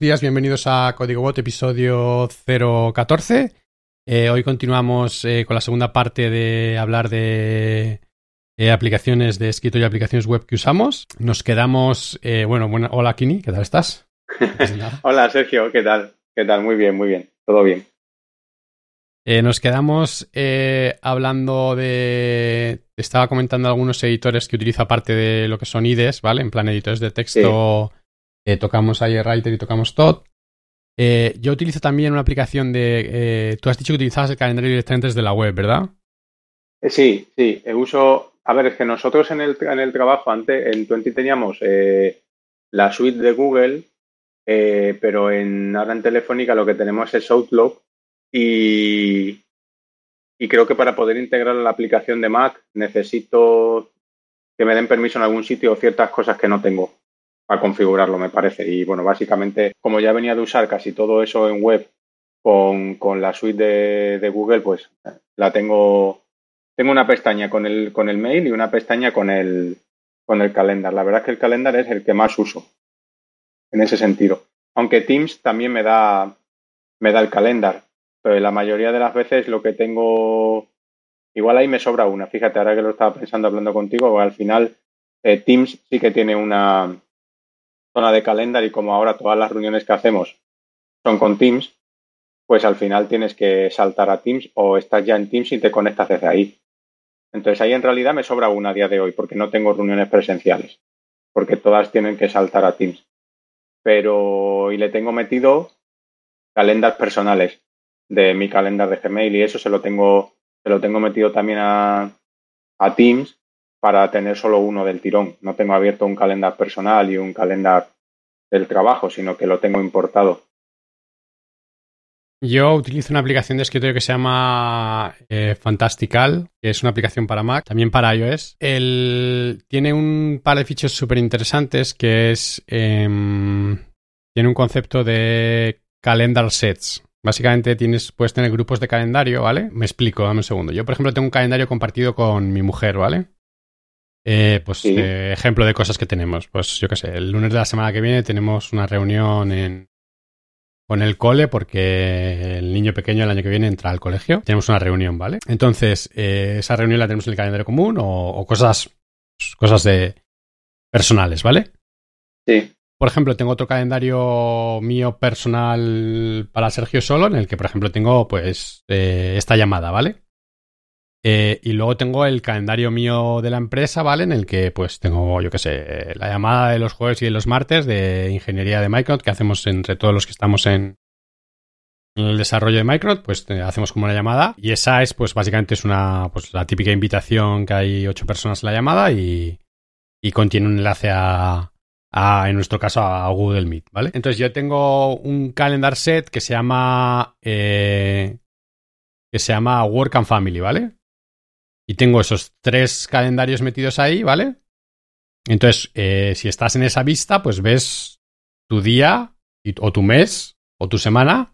días, bienvenidos a Código Bot, episodio 014. Eh, hoy continuamos eh, con la segunda parte de hablar de eh, aplicaciones de escritorio y aplicaciones web que usamos. Nos quedamos, bueno, bueno, hola Kini, ¿qué tal estás? hola Sergio, ¿qué tal? ¿Qué tal? Muy bien, muy bien, todo bien. nos quedamos hablando de. Estaba comentando algunos editores que utilizo aparte de lo que son IDEs, ¿vale? En plan editores de texto. Tocamos ahí Writer y tocamos Todd. Eh, yo utilizo también una aplicación de... Eh, tú has dicho que utilizabas el calendario directamente desde la web, ¿verdad? Eh, sí, sí. Uso... A ver, es que nosotros en el, en el trabajo, antes en Twenty teníamos la suite de Google, pero en, ahora en Telefónica lo que tenemos es Outlook y, y creo que para poder integrar la aplicación de Mac necesito que me den permiso en algún sitio ciertas cosas que no tengo a configurarlo, me parece. Y bueno, básicamente, como ya venía de usar casi todo eso en web con, con la suite de, Google, pues la tengo. Tengo una pestaña con el, con el mail y una pestaña con el, con el calendar. La verdad es que el calendar es el que más uso en ese sentido. Aunque Teams también me da, me da el calendar. Pero la mayoría de las veces lo que tengo. Igual ahí me sobra una. Fíjate, ahora que lo estaba pensando hablando contigo, al final eh, Teams sí que tiene una, zona de calendar y como ahora todas las reuniones que hacemos son con Teams, pues al final tienes que saltar a Teams o estás ya en Teams y te conectas desde ahí. Entonces ahí en realidad me sobra una a día de hoy porque no tengo reuniones presenciales, porque todas tienen que saltar a Teams. Pero y le tengo metido calendars personales de mi calendar de Gmail y eso se lo tengo se lo tengo metido también a, a Teams para tener solo uno del tirón. No tengo abierto un calendario personal y un calendario del trabajo, sino que lo tengo importado. Yo utilizo una aplicación de escritorio que se llama eh, Fantastical, que es una aplicación para Mac, también para iOS. El, tiene un par de fichos súper interesantes que es... Em, tiene un concepto de calendar sets. Básicamente tienes, puedes tener grupos de calendario, ¿vale? Me explico, dame un segundo. Yo, por ejemplo, tengo un calendario compartido con mi mujer, ¿vale? Eh, pues eh, ejemplo de cosas que tenemos. Pues yo qué sé, el lunes de la semana que viene tenemos una reunión en, con el cole porque el niño pequeño el año que viene entra al colegio. Tenemos una reunión, ¿vale? Entonces, eh, esa reunión la tenemos en el calendario común o, cosas, cosas de personales, ¿vale? Sí. Por ejemplo, tengo otro calendario mío personal para Sergio solo, en el que, por ejemplo, tengo pues esta llamada, ¿vale? Eh, y luego tengo el calendario mío de la empresa, ¿vale? En el que pues tengo, yo qué sé, la llamada de los jueves y de los martes de ingeniería de Microsoft que hacemos entre todos los que estamos en, el desarrollo de Microsoft, pues hacemos como una llamada y esa es pues básicamente es una pues la típica invitación que hay ocho personas en la llamada y, y contiene un enlace a, a, en nuestro caso a Google Meet, ¿vale? Entonces yo tengo un calendar set que se llama eh, que se llama Work and Family, ¿vale? Y tengo esos tres calendarios metidos ahí, ¿vale? Entonces, eh, si estás en esa vista, pues ves tu día o tu mes o tu semana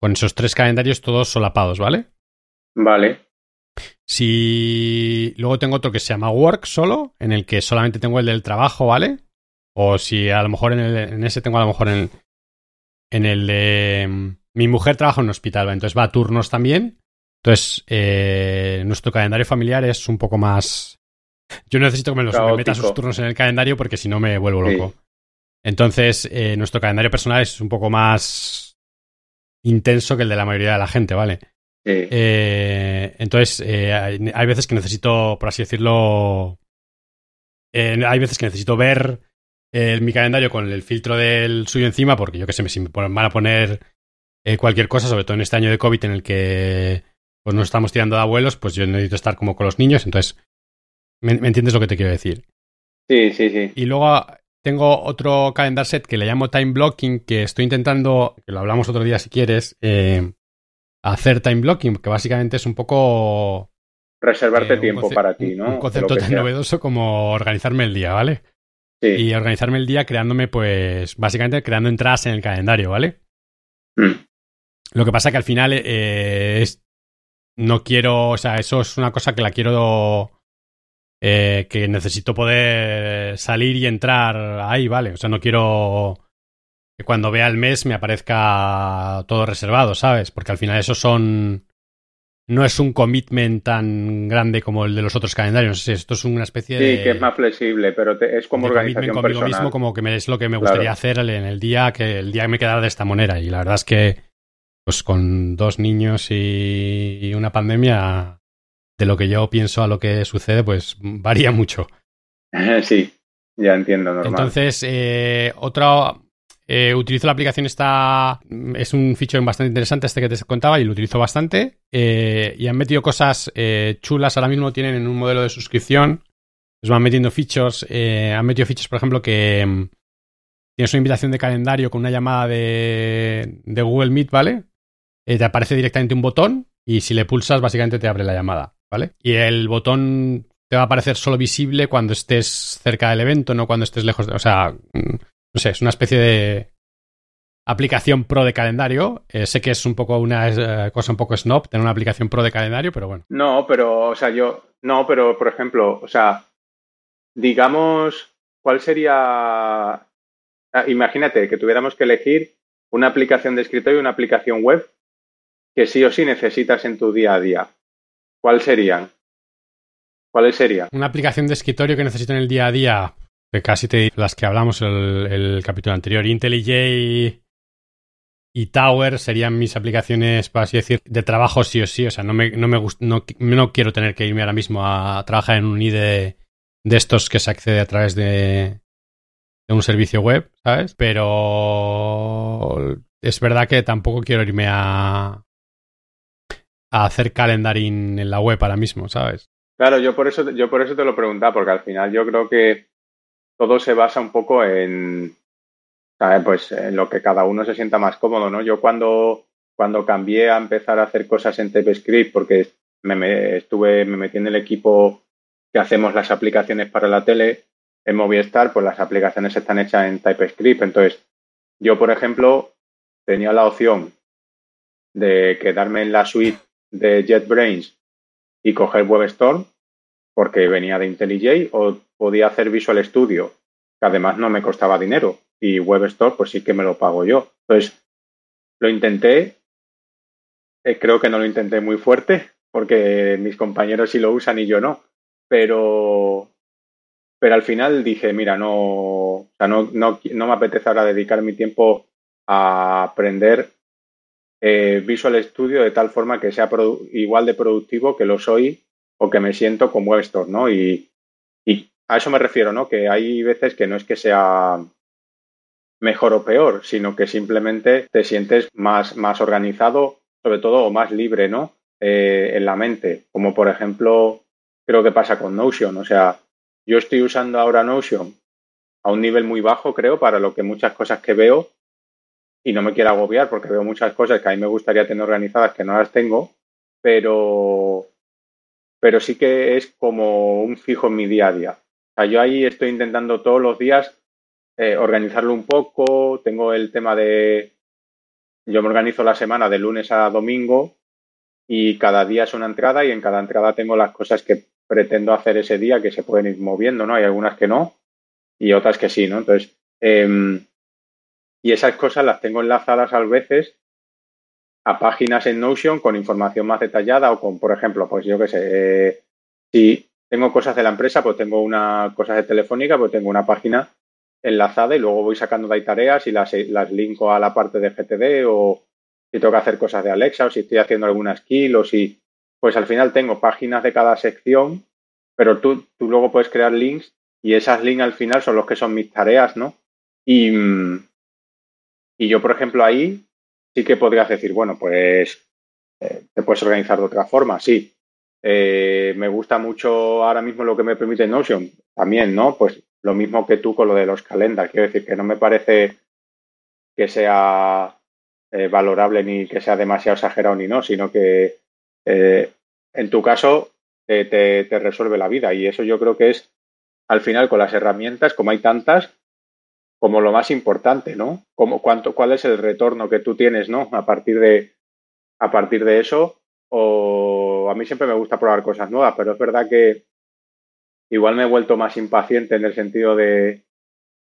con esos tres calendarios todos solapados, ¿vale? Vale. Si luego tengo otro que se llama Work solo, en el que solamente tengo el del trabajo, ¿vale? O si a lo mejor en, el, en ese tengo a lo mejor en, en el de... Mm, mi mujer trabaja en un hospital, ¿vale? entonces va a turnos también entonces, eh, nuestro calendario familiar es un poco más. Yo necesito que me, los, me meta sus turnos en el calendario porque si no me vuelvo loco. Entonces, eh, nuestro calendario personal es un poco más intenso que el de la mayoría de la gente, ¿vale? Eh, entonces, hay, veces que necesito, por así decirlo, hay veces que necesito ver mi calendario con el filtro del suyo encima, porque yo que sé, si me van a poner cualquier cosa, sobre todo en este año de COVID en el que pues no estamos tirando de abuelos, pues yo necesito estar como con los niños, entonces, ¿me, entiendes lo que te quiero decir? Sí, sí, sí. Y luego tengo otro calendar set que le llamo time blocking, que estoy intentando, que lo hablamos otro día si quieres, eh, hacer time blocking, que básicamente es un poco... Reservarte eh, tiempo para ti, ¿no? Un concepto tan novedoso como organizarme el día, ¿vale? Sí. Y organizarme el día creándome, pues, básicamente creando entradas en el calendario, ¿vale? Mm. Lo que pasa que al final eh, es, no quiero, o sea, eso es una cosa que la quiero, eh, que necesito poder salir y entrar ahí, ¿vale? O sea, no quiero que cuando vea el mes me aparezca todo reservado, ¿sabes? Porque al final eso son... No es un commitment tan grande como el de los otros calendarios. No sé, esto es una especie de... Sí, que es más flexible, pero es como organización conmigo mismo, como que es lo que me gustaría hacer en el día, que el día me quedara de esta manera. Y la verdad es que, pues con dos niños y una pandemia, de lo que yo pienso a lo que sucede, pues varía mucho. Sí, ya entiendo, normal. Entonces, eh, otra eh, utilizo la aplicación esta. Es un feature bastante interesante este que te contaba y lo utilizo bastante. Eh, y han metido cosas eh, chulas. Ahora mismo tienen en un modelo de suscripción. Pues van metiendo features. han metido features, por ejemplo, que mm, tienes una invitación de calendario con una llamada de, de Google Meet, ¿vale? Te aparece directamente un botón y si le pulsas, básicamente te abre la llamada, ¿vale? Y el botón te va a aparecer solo visible cuando estés cerca del evento, no cuando estés lejos de. O sea, mm, no sé, es una especie de aplicación pro de calendario. Eh, sé que es un poco una eh, cosa un poco snob tener una aplicación pro de calendario, pero bueno. No, pero, o sea, yo, no, pero por ejemplo, o sea, digamos, ¿cuál sería? Ah, imagínate que tuviéramos que elegir una aplicación de escritorio y una aplicación web que sí o sí necesitas en tu día a día. ¿Cuál serían? ¿Cuáles serían? Una aplicación de escritorio que necesito en el día a día que casi te las que hablamos el, el capítulo anterior. IntelliJ y Tower serían mis aplicaciones, para así decir, de trabajo sí o sí. O sea, no me, no me no, no quiero tener que irme ahora mismo a trabajar en un IDE de estos que se accede a través de, de un servicio web, ¿sabes? Pero es verdad que tampoco quiero irme a, a hacer calendaring en la web ahora mismo, ¿sabes? Claro, yo por eso, yo por eso te lo preguntaba, porque al final yo creo que todo se basa un poco en, Pues en lo que cada uno se sienta más cómodo, ¿no? Yo cuando, cuando cambié a empezar a hacer cosas en TypeScript, porque me, estuve, me metí en el equipo que hacemos las aplicaciones para la tele, en Movistar, pues las aplicaciones están hechas en TypeScript. Entonces, yo, por ejemplo, tenía la opción de quedarme en la suite de JetBrains y coger WebStorm, porque venía de IntelliJ, o podía hacer Visual Studio, que además no me costaba dinero, y WebStore pues sí que me lo pago yo. Entonces, lo intenté, eh, creo que no lo intenté muy fuerte, porque mis compañeros sí lo usan y yo no, pero, pero al final dije, mira, no, o sea, no, no, no me apetece ahora dedicar mi tiempo a aprender eh, Visual Studio de tal forma que sea igual de productivo que lo soy o que me siento con WebStore, ¿no? Y, a eso me refiero, ¿no? Que hay veces que no es que sea mejor o peor, sino que simplemente te sientes más, más organizado, sobre todo, o más libre, ¿no? Eh, en la mente, como por ejemplo, creo que pasa con Notion. O sea, yo estoy usando ahora Notion a un nivel muy bajo, creo, para lo que muchas cosas que veo, y no me quiero agobiar porque veo muchas cosas que a mí me gustaría tener organizadas que no las tengo, pero, pero sí que es como un fijo en mi día a día yo ahí estoy intentando todos los días eh, organizarlo un poco. Tengo el tema de. Yo me organizo la semana de lunes a domingo y cada día es una entrada y en cada entrada tengo las cosas que pretendo hacer ese día que se pueden ir moviendo, ¿no? Hay algunas que no y otras que sí, ¿no? Entonces, em, y esas cosas las tengo enlazadas a veces a páginas en Notion con información más detallada o con, por ejemplo, pues yo qué sé, eh, si tengo cosas de la empresa, pues tengo una cosas de Telefónica, pues tengo una página enlazada y luego voy sacando de ahí tareas y las, las linko a la parte de GTD o si tengo que hacer cosas de Alexa o si estoy haciendo alguna skill o si, pues al final tengo páginas de cada sección, pero tú, tú luego puedes crear links y esas links al final son los que son mis tareas, ¿no? Y, y yo, por ejemplo, ahí sí que podrías decir, bueno, pues eh, te puedes organizar de otra forma, sí, eh, me gusta mucho ahora mismo lo que me permite Notion. También, ¿no? Pues lo mismo que tú con lo de los calendars. Quiero decir que no me parece que sea eh, valorable ni que sea demasiado exagerado ni no, sino que en tu caso te, te, resuelve la vida. Y eso yo creo que es, al final, con las herramientas, como hay tantas, como lo más importante, ¿no? Como, cuánto, ¿Cuál es el retorno que tú tienes, ¿no? A partir de, a partir de eso, o a mí siempre me gusta probar cosas nuevas, pero es verdad que igual me he vuelto más impaciente en el sentido de,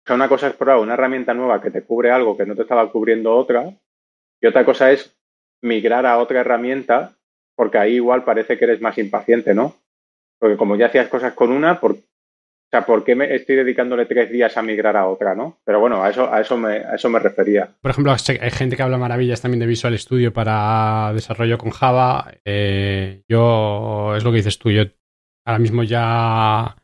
O sea, una cosa es probar una herramienta nueva que te cubre algo que no te estaba cubriendo otra, y otra cosa es migrar a otra herramienta, porque ahí igual parece que eres más impaciente, ¿no? Porque como ya hacías cosas con una, por, o sea, ¿por qué me estoy dedicándole tres días a migrar a otra, no? Pero bueno, a eso, a eso, me, a eso me refería. Por ejemplo, hay gente que habla maravillas también de Visual Studio para desarrollo con Java. Eh, yo, es lo que dices tú, yo ahora mismo ya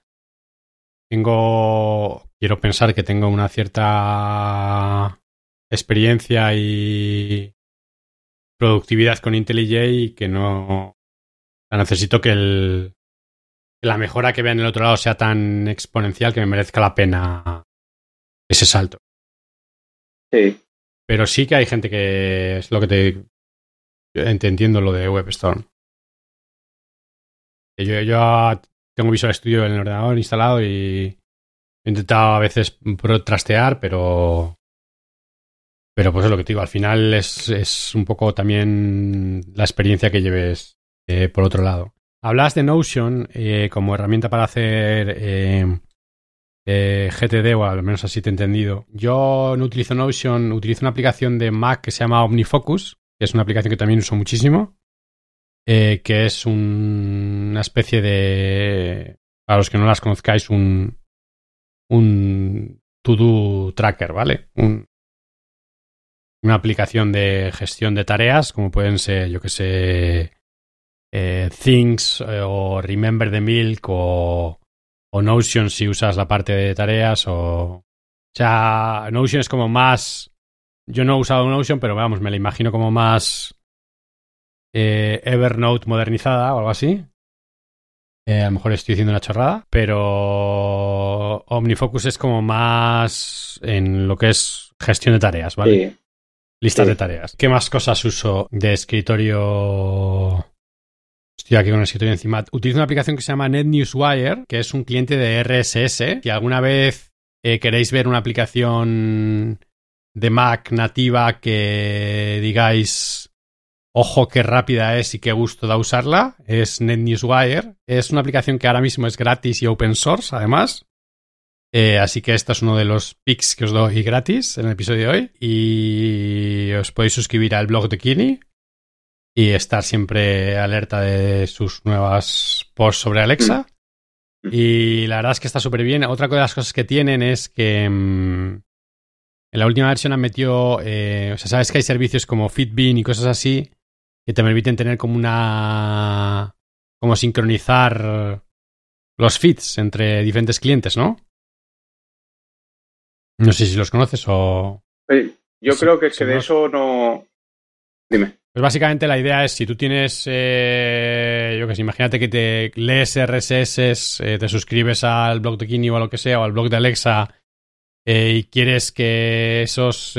tengo, quiero pensar que tengo una cierta experiencia y productividad con IntelliJ y que no necesito que el la mejora que vea en el otro lado sea tan exponencial que me merezca la pena ese salto. Sí. Pero sí que hay gente que es lo que te, entiendo lo de WebStorm. Yo, yo tengo Visual Studio en el ordenador instalado y he intentado a veces trastear, pero pero pues es lo que te digo, al final es, un poco también la experiencia que lleves eh, por otro lado. Hablas de Notion eh, como herramienta para hacer eh, GTD, o al menos así te he entendido. Yo no utilizo Notion, utilizo una aplicación de Mac que se llama OmniFocus, que es una aplicación que también uso muchísimo, que es una especie de, para los que no las conozcáis, un, un to-do tracker, ¿vale? Un, una aplicación de gestión de tareas, como pueden ser, yo que sé, eh, Things eh, o Remember the Milk o, o, Notion si usas la parte de tareas o... O sea, Notion es como más... Yo no he usado Notion, pero vamos, me la imagino como más eh, Evernote modernizada o algo así. a lo mejor estoy diciendo una chorrada, pero OmniFocus es como más en lo que es gestión de tareas, ¿vale? Listas de tareas. ¿Qué más cosas uso de escritorio? Estoy aquí con el escritorio encima. Utilizo una aplicación que se llama NetNewsWire, que es un cliente de RSS. Si alguna vez eh, queréis ver una aplicación de Mac nativa que digáis, ojo qué rápida es y qué gusto da usarla, es NetNewsWire. Es una aplicación que ahora mismo es gratis y open source, además. Eh, así que este es uno de los pics que os doy gratis en el episodio de hoy. Y os podéis suscribir al blog de Kini y estar siempre alerta de sus nuevas posts sobre Alexa. Mm. Y la verdad es que está súper bien. Otra de las cosas que tienen es que mm, en la última versión han metido, eh, o sea, sabes que hay servicios como Fitbin y cosas así que te permiten tener como una, como sincronizar los feeds entre diferentes clientes, ¿no? No sé si los conoces o... Yo creo que, de eso no... Dime. Pues básicamente la idea es si tú tienes, eh, yo que sé, imagínate que te lees RSS, eh, te suscribes al blog de Kini o a lo que sea, o al blog de Alexa, eh, y quieres que esos,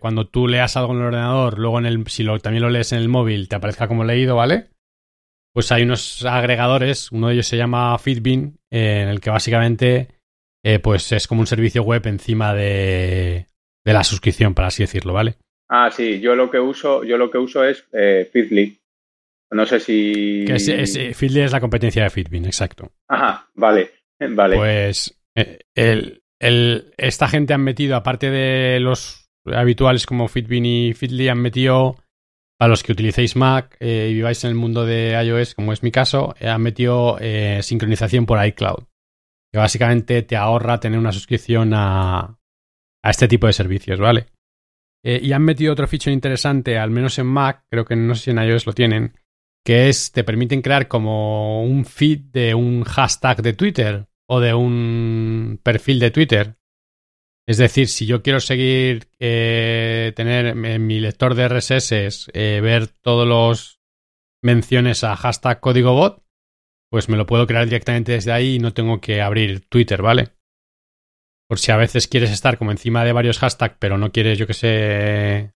cuando tú leas algo en el ordenador, luego en el, si también lo lees en el móvil, te aparezca como leído, ¿vale? Pues hay unos agregadores, uno de ellos se llama Fitbin, en el que básicamente eh, pues es como un servicio web encima de, la suscripción, para así decirlo, ¿vale? Ah, sí, yo lo que uso, yo lo que uso es eh, Feedly. No sé si. Que es, Feedly es la competencia de Fitbin, exacto. Ajá, vale. Vale. Pues eh, el, el, esta gente han metido, aparte de los habituales como Fitbin y Feedly, han metido, para los que utilicéis Mac y viváis en el mundo de iOS, como es mi caso, han metido sincronización por iCloud que básicamente te ahorra tener una suscripción a, a este tipo de servicios, ¿vale? Eh, y han metido otro feature interesante, al menos en Mac, creo que no sé si en iOS lo tienen, que es te permiten crear como un feed de un hashtag de Twitter o de un perfil de Twitter. Es decir, si yo quiero seguir, eh, tener en mi lector de RSS, eh, ver todos los menciones a hashtag código bot, pues me lo puedo crear directamente desde ahí y no tengo que abrir Twitter, ¿vale? Por si a veces quieres estar como encima de varios hashtags, pero no quieres, yo que sé,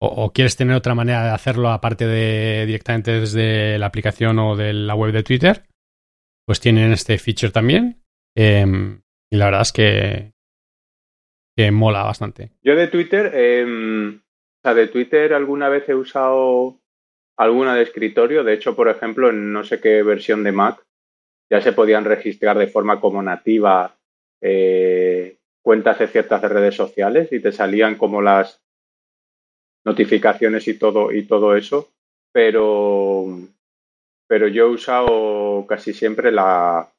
o, quieres tener otra manera de hacerlo aparte de directamente desde la aplicación o de la web de Twitter, pues tienen este feature también. Em, y la verdad es que, que mola bastante. Yo de Twitter, em, o sea, de Twitter alguna vez he usado alguna de escritorio. De hecho, por ejemplo, en no sé qué versión de Mac ya se podían registrar de forma como nativa eh, cuentas de ciertas redes sociales y te salían como las notificaciones y todo y todo eso, pero pero yo he usado casi siempre la,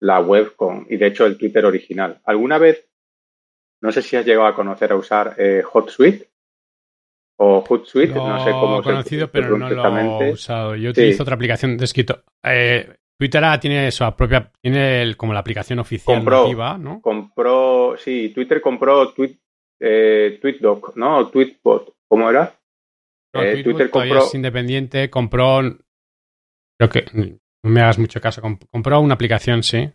la web con y de hecho el Twitter original. ¿Alguna vez no sé si has llegado a conocer a usar eh, HotSuite o Hootsuite, no, sé cómo conocido, pero no lo he usado. Yo utilizo otra aplicación de escrito. Eh, Twitter tiene su propia, tiene como la aplicación oficial compró, nativa, ¿no? Compró, sí, Twitter compró tweet, eh, TweetDoc, ¿no? O TweetBot, ¿cómo era? Eh, Twitter compró... es independiente, compró, creo que, no me hagas mucho caso, compró una aplicación, sí.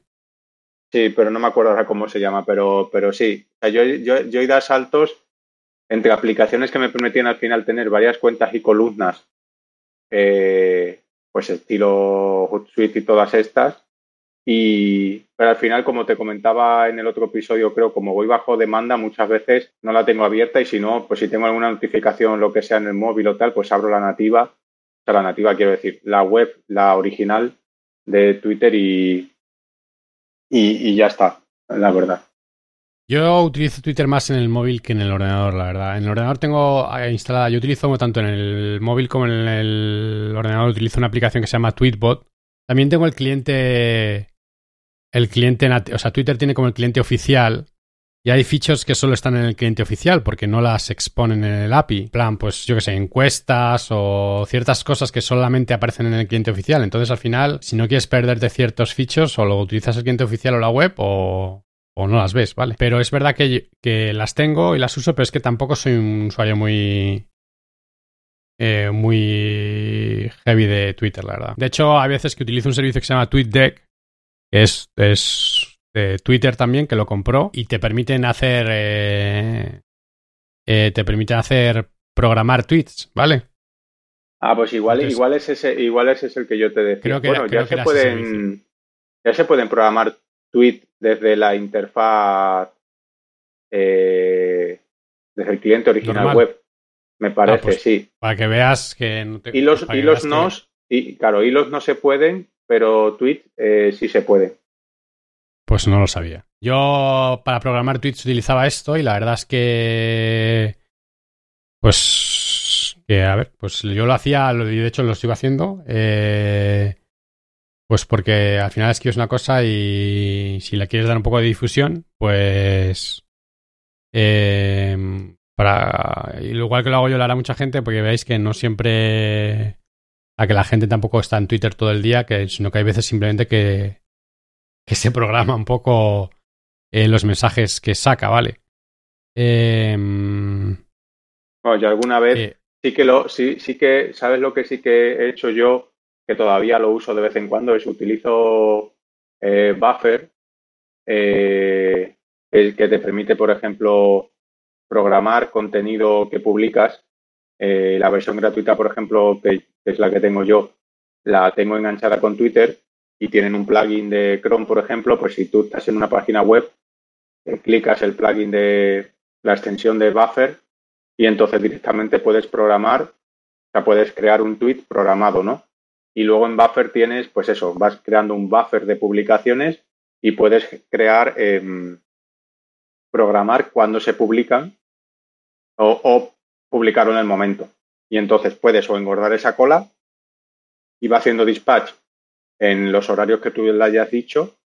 Sí, pero no me acuerdo ahora cómo se llama, pero, pero sí. O sea, yo, yo, yo he ido a saltos entre aplicaciones que me permitían al final tener varias cuentas y columnas, eh, pues estilo Hootsuite y todas estas. Y pero al final, como te comentaba en el otro episodio, creo, como voy bajo demanda, muchas veces no la tengo abierta y si no, pues si tengo alguna notificación, lo que sea en el móvil o tal, pues abro la nativa. O sea, la nativa quiero decir, la web, la original de Twitter y, y ya está, la verdad. Yo utilizo Twitter más en el móvil que en el ordenador, la verdad. En el ordenador tengo eh, instalada, yo utilizo tanto en el móvil como en el ordenador, utilizo una aplicación que se llama Tweetbot. También tengo el cliente, el cliente, o sea, Twitter tiene como el cliente oficial y hay features que solo están en el cliente oficial porque no las exponen en el API. Plan, pues yo que sé, encuestas o ciertas cosas que solamente aparecen en el cliente oficial. Entonces, al final, si no quieres perderte ciertos features, o lo utilizas el cliente oficial o la web o, o no las ves, ¿vale? Pero es verdad que, que las tengo y las uso, pero es que tampoco soy un usuario muy, eh, muy heavy de Twitter, la verdad. De hecho, hay veces que utilizo un servicio que se llama TweetDeck, que es, es de Twitter también, que lo compró y te permiten hacer. Eh, eh, te permiten hacer programar tweets, ¿vale? Ah, pues igual, igual es ese, igual ese es el que yo te decía. Creo que bueno, ya se pueden, ya se pueden programar tweet desde la interfaz, eh, desde el cliente original web. Me ah, parece, pues, sí. Para que veas que no te, Y los, y los nos, y claro, hilos no se pueden, pero tweet eh, sí se puede. Pues no lo sabía. Yo para programar tweets utilizaba esto y la verdad es que. Pues. Que a ver, pues yo lo hacía, de hecho lo sigo haciendo. Eh, pues porque al final escribes una cosa y si le quieres dar un poco de difusión, pues... Eh, para, igual que lo hago yo, lo hará mucha gente, porque veáis que no siempre... A que la gente tampoco está en Twitter todo el día, que, sino que hay veces simplemente que, que se programa un poco eh, los mensajes que saca, ¿vale? Eh, bueno, yo alguna vez eh, sí que lo, sí, sí que, ¿sabes lo que sí que he hecho yo? Que todavía lo uso de vez en cuando, es utilizo eh, Buffer, eh, el que te permite, por ejemplo, programar contenido que publicas. Eh, la versión gratuita, por ejemplo, que, es la que tengo yo, la tengo enganchada con Twitter y tienen un plugin de Chrome, por ejemplo, pues si tú estás en una página web, clicas el plugin de la extensión de Buffer y entonces directamente puedes programar, o sea, puedes crear un tweet programado, ¿no? Y luego en Buffer tienes, pues eso, vas creando un buffer de publicaciones y puedes crear, em, programar cuando se publican o, o en el momento. Y entonces puedes o engordar esa cola y va haciendo dispatch en los horarios que tú le hayas dicho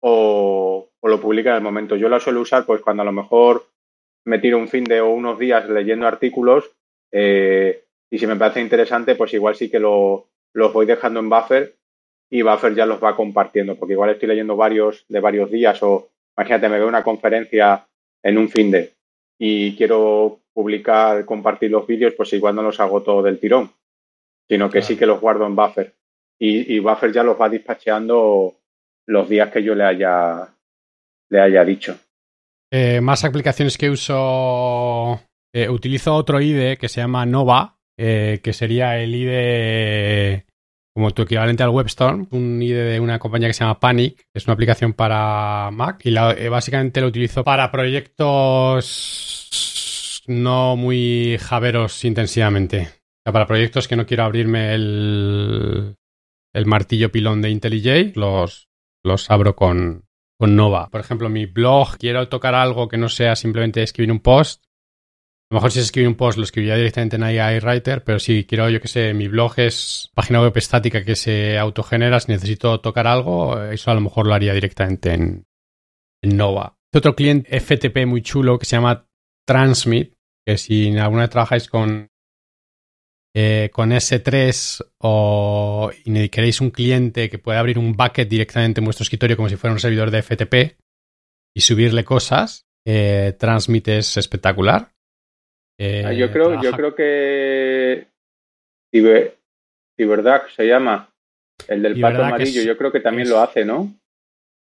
o, lo publica en el momento. Yo la suelo usar pues cuando a lo mejor me tiro un fin de o unos días leyendo artículos eh, y si me parece interesante pues igual sí que lo, los voy dejando en buffer y buffer ya los va compartiendo, porque igual estoy leyendo varios de varios días o imagínate, me veo una conferencia en un fin de y quiero publicar, compartir los vídeos, pues igual no los hago todo del tirón, sino que sí que los guardo en buffer. Y, buffer ya los va despacheando los días que yo le haya, le haya dicho. Eh, más aplicaciones que uso. Eh, utilizo otro IDE que se llama Nova, eh, que sería el IDE como tu equivalente al WebStorm, un IDE de una compañía que se llama Panic, es una aplicación para Mac y eh, básicamente lo utilizo para proyectos no muy javeros intensivamente. O sea, para proyectos que no quiero abrirme el, el martillo pilón de IntelliJ, los, los abro con, con Nova. Por ejemplo, mi blog, quiero tocar algo que no sea simplemente escribir un post. A lo mejor si es escribir un post lo escribiría directamente en AI Writer, pero si quiero, yo que sé, mi blog es página web estática que se autogenera, si necesito tocar algo, eso a lo mejor lo haría directamente en, Nova. Otro cliente FTP muy chulo que se llama Transmit, que si alguna vez trabajáis con, eh, con S3 o queréis un cliente que pueda abrir un bucket directamente en vuestro escritorio como si fuera un servidor de FTP y subirle cosas, eh, Transmit es espectacular. Ah, yo, creo, yo creo que verdad se llama, el del pato amarillo, yo creo que también lo hace, ¿no?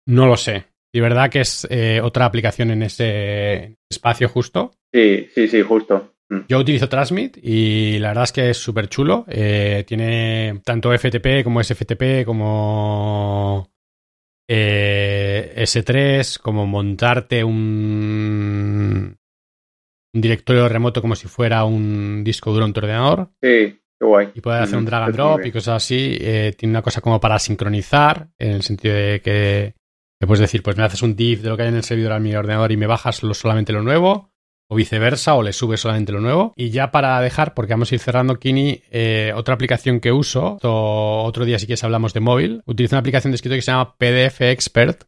No lo sé. Y verdad que es eh, otra aplicación en ese espacio justo. Sí, sí, sí, justo. Mm. Yo utilizo Transmit y la verdad es que es súper chulo. Eh, tiene tanto FTP como SFTP como eh, S3, como montarte un, un directorio remoto como si fuera un disco duro en tu ordenador. Sí, qué guay. Y poder hacer un drag and drop y cosas así. tiene una cosa como para sincronizar, en el sentido de que le puedes decir, pues me haces un diff de lo que hay en el servidor a mi ordenador y me bajas solamente lo nuevo, o viceversa, o le subes solamente lo nuevo. Y ya para dejar, porque vamos a ir cerrando, Kini, eh, otra aplicación que uso, otro día si quieres hablamos de móvil, utilizo una aplicación de escritorio que se llama PDF Expert,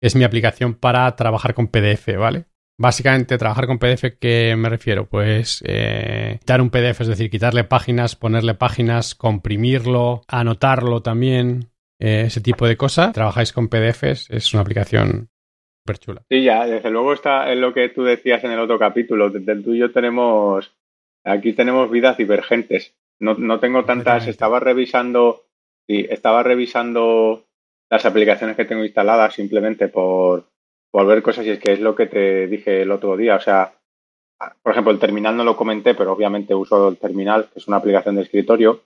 es mi aplicación para trabajar con PDF, ¿vale? Básicamente, trabajar con PDF, ¿qué me refiero? Pues eh, quitar un PDF, es decir, quitarle páginas, ponerle páginas, comprimirlo, anotarlo también, eh, ese tipo de cosas, trabajáis con PDFs, es una aplicación súper chula. Sí, ya, desde luego está en lo que tú decías en el otro capítulo. Desde el tuyo tenemos, aquí tenemos vidas divergentes. No, no tengo tantas, estaba revisando, sí, estaba revisando las aplicaciones que tengo instaladas simplemente por, por ver cosas y es que es lo que te dije el otro día. O sea, por ejemplo, el terminal no lo comenté, pero obviamente uso el terminal, que es una aplicación de escritorio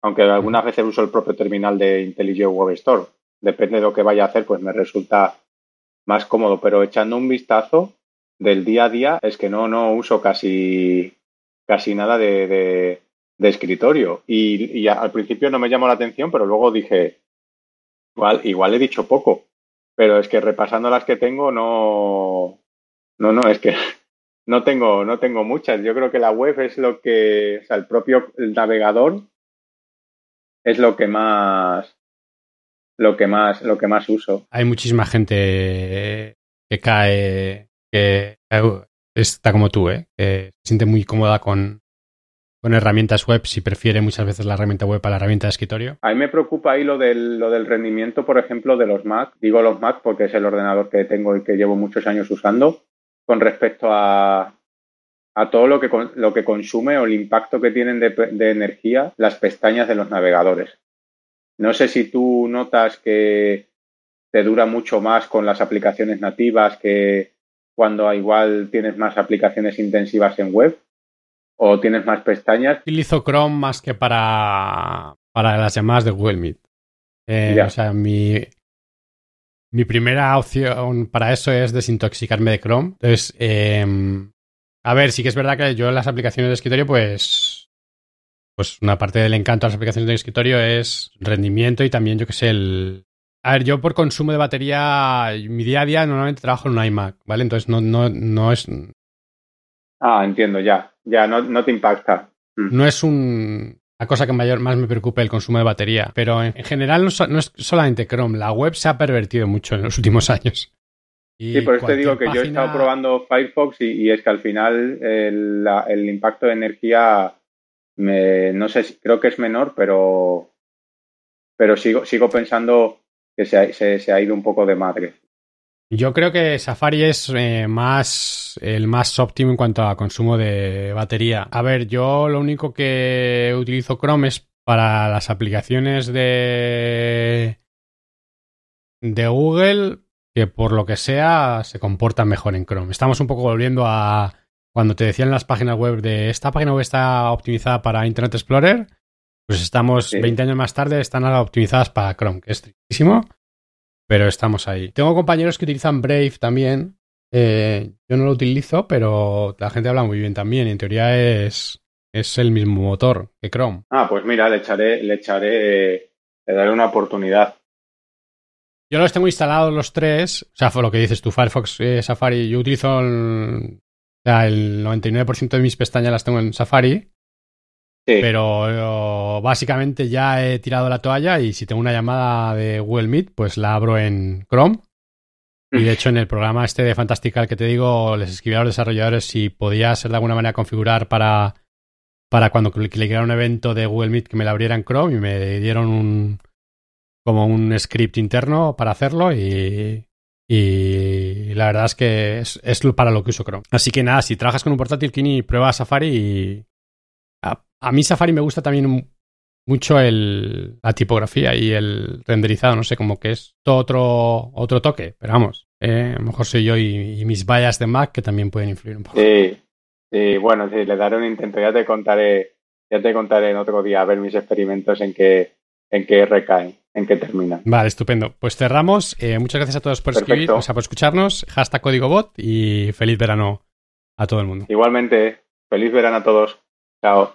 aunque algunas veces uso el propio terminal de IntelliJ Web Store. Depende de lo que vaya a hacer, pues me resulta más cómodo, pero echando un vistazo del día a día es que no, no uso casi, casi nada de, de, escritorio. Y, al principio no me llamó la atención, pero luego dije, igual, igual he dicho poco, pero es que repasando las que tengo no, no, no, es que no tengo, no tengo muchas. Yo creo que la web es lo que, o sea, el propio navegador es lo que más lo que más lo que más uso. Hay muchísima gente que cae que está como tú, ¿eh? que se siente muy cómoda con, con herramientas web si prefiere muchas veces la herramienta web a la herramienta de escritorio. A mí me preocupa ahí lo del, lo del rendimiento, por ejemplo, de los Mac. Digo los Mac porque es el ordenador que tengo y que llevo muchos años usando con respecto a, a todo lo que, lo que consume o el impacto que tienen de, energía las pestañas de los navegadores. No sé si tú notas que te dura mucho más con las aplicaciones nativas que cuando igual tienes más aplicaciones intensivas en web o tienes más pestañas. Utilizo Chrome más que para, para las llamadas de Google Meet. Eh, o sea, mi, mi primera opción para eso es desintoxicarme de Chrome. Entonces, em, a ver, sí que es verdad que yo en las aplicaciones de escritorio, pues. Pues una parte del encanto de las aplicaciones de escritorio es rendimiento y también, yo que sé, el. A ver, yo por consumo de batería, mi día a día normalmente trabajo en un iMac, ¿vale? Entonces no, no, no es. Ah, entiendo, ya. Ya, no, no te impacta. Mm. No es un, la cosa que mayor, más me preocupa el consumo de batería. Pero en, general no, no, es solamente Chrome. La web se ha pervertido mucho en los últimos años sí, por eso te digo que yo he estado probando Firefox y, es que al final el, impacto de energía, me, no sé, creo que es menor, pero, pero sigo, sigo pensando que se ha, se, ha ido un poco de madre. Yo creo que Safari es eh, más el más óptimo en cuanto a consumo de batería. A ver, yo lo único que utilizo Chrome es para las aplicaciones de de Google que por lo que sea se comportan mejor en Chrome. Estamos un poco volviendo a cuando te decían las páginas web de esta página web está optimizada para Internet Explorer, pues estamos 20 años más tarde, están ahora optimizadas para Chrome, que es tristísimo, pero estamos ahí. Tengo compañeros que utilizan Brave también. Eh, yo no lo utilizo, pero la gente habla muy bien también. En teoría es, es el mismo motor que Chrome. Ah, pues mira, le echaré, le echaré, le daré una oportunidad. Yo los tengo instalados los tres. O sea, fue lo que dices tú, Firefox, eh, Safari. Yo utilizo el, o sea, el 99% de mis pestañas las tengo en Safari. Sí. Pero básicamente ya he tirado la toalla y si tengo una llamada de Google Meet, pues la abro en Chrome. Y de hecho, en el programa este de Fantastical que te digo, les escribí a los desarrolladores si podía ser de alguna manera configurar para, para cuando clicara un evento de Google Meet que me la abriera en Chrome y me dieron un, como un script interno para hacerlo y, y la verdad es que es, es, para lo que uso Chrome. Así que nada, si trabajas con un portátil, Kini, prueba Safari y... A, mí Safari me gusta también mucho el, la tipografía y el renderizado, no sé, como que es todo otro, otro toque, pero vamos, eh, a lo mejor soy yo y, y, mis vallas de Mac que también pueden influir un poco. Sí, sí bueno, sí, le daré un intento, ya te contaré, ya te contaré en otro día a ver mis experimentos en qué, en qué recaen en qué termina. Vale, estupendo. Pues cerramos. Eh, muchas gracias a todos por escribir, o sea, por escucharnos. Hashtag código bot y feliz verano a todo el mundo. Igualmente, feliz verano a todos. Chao.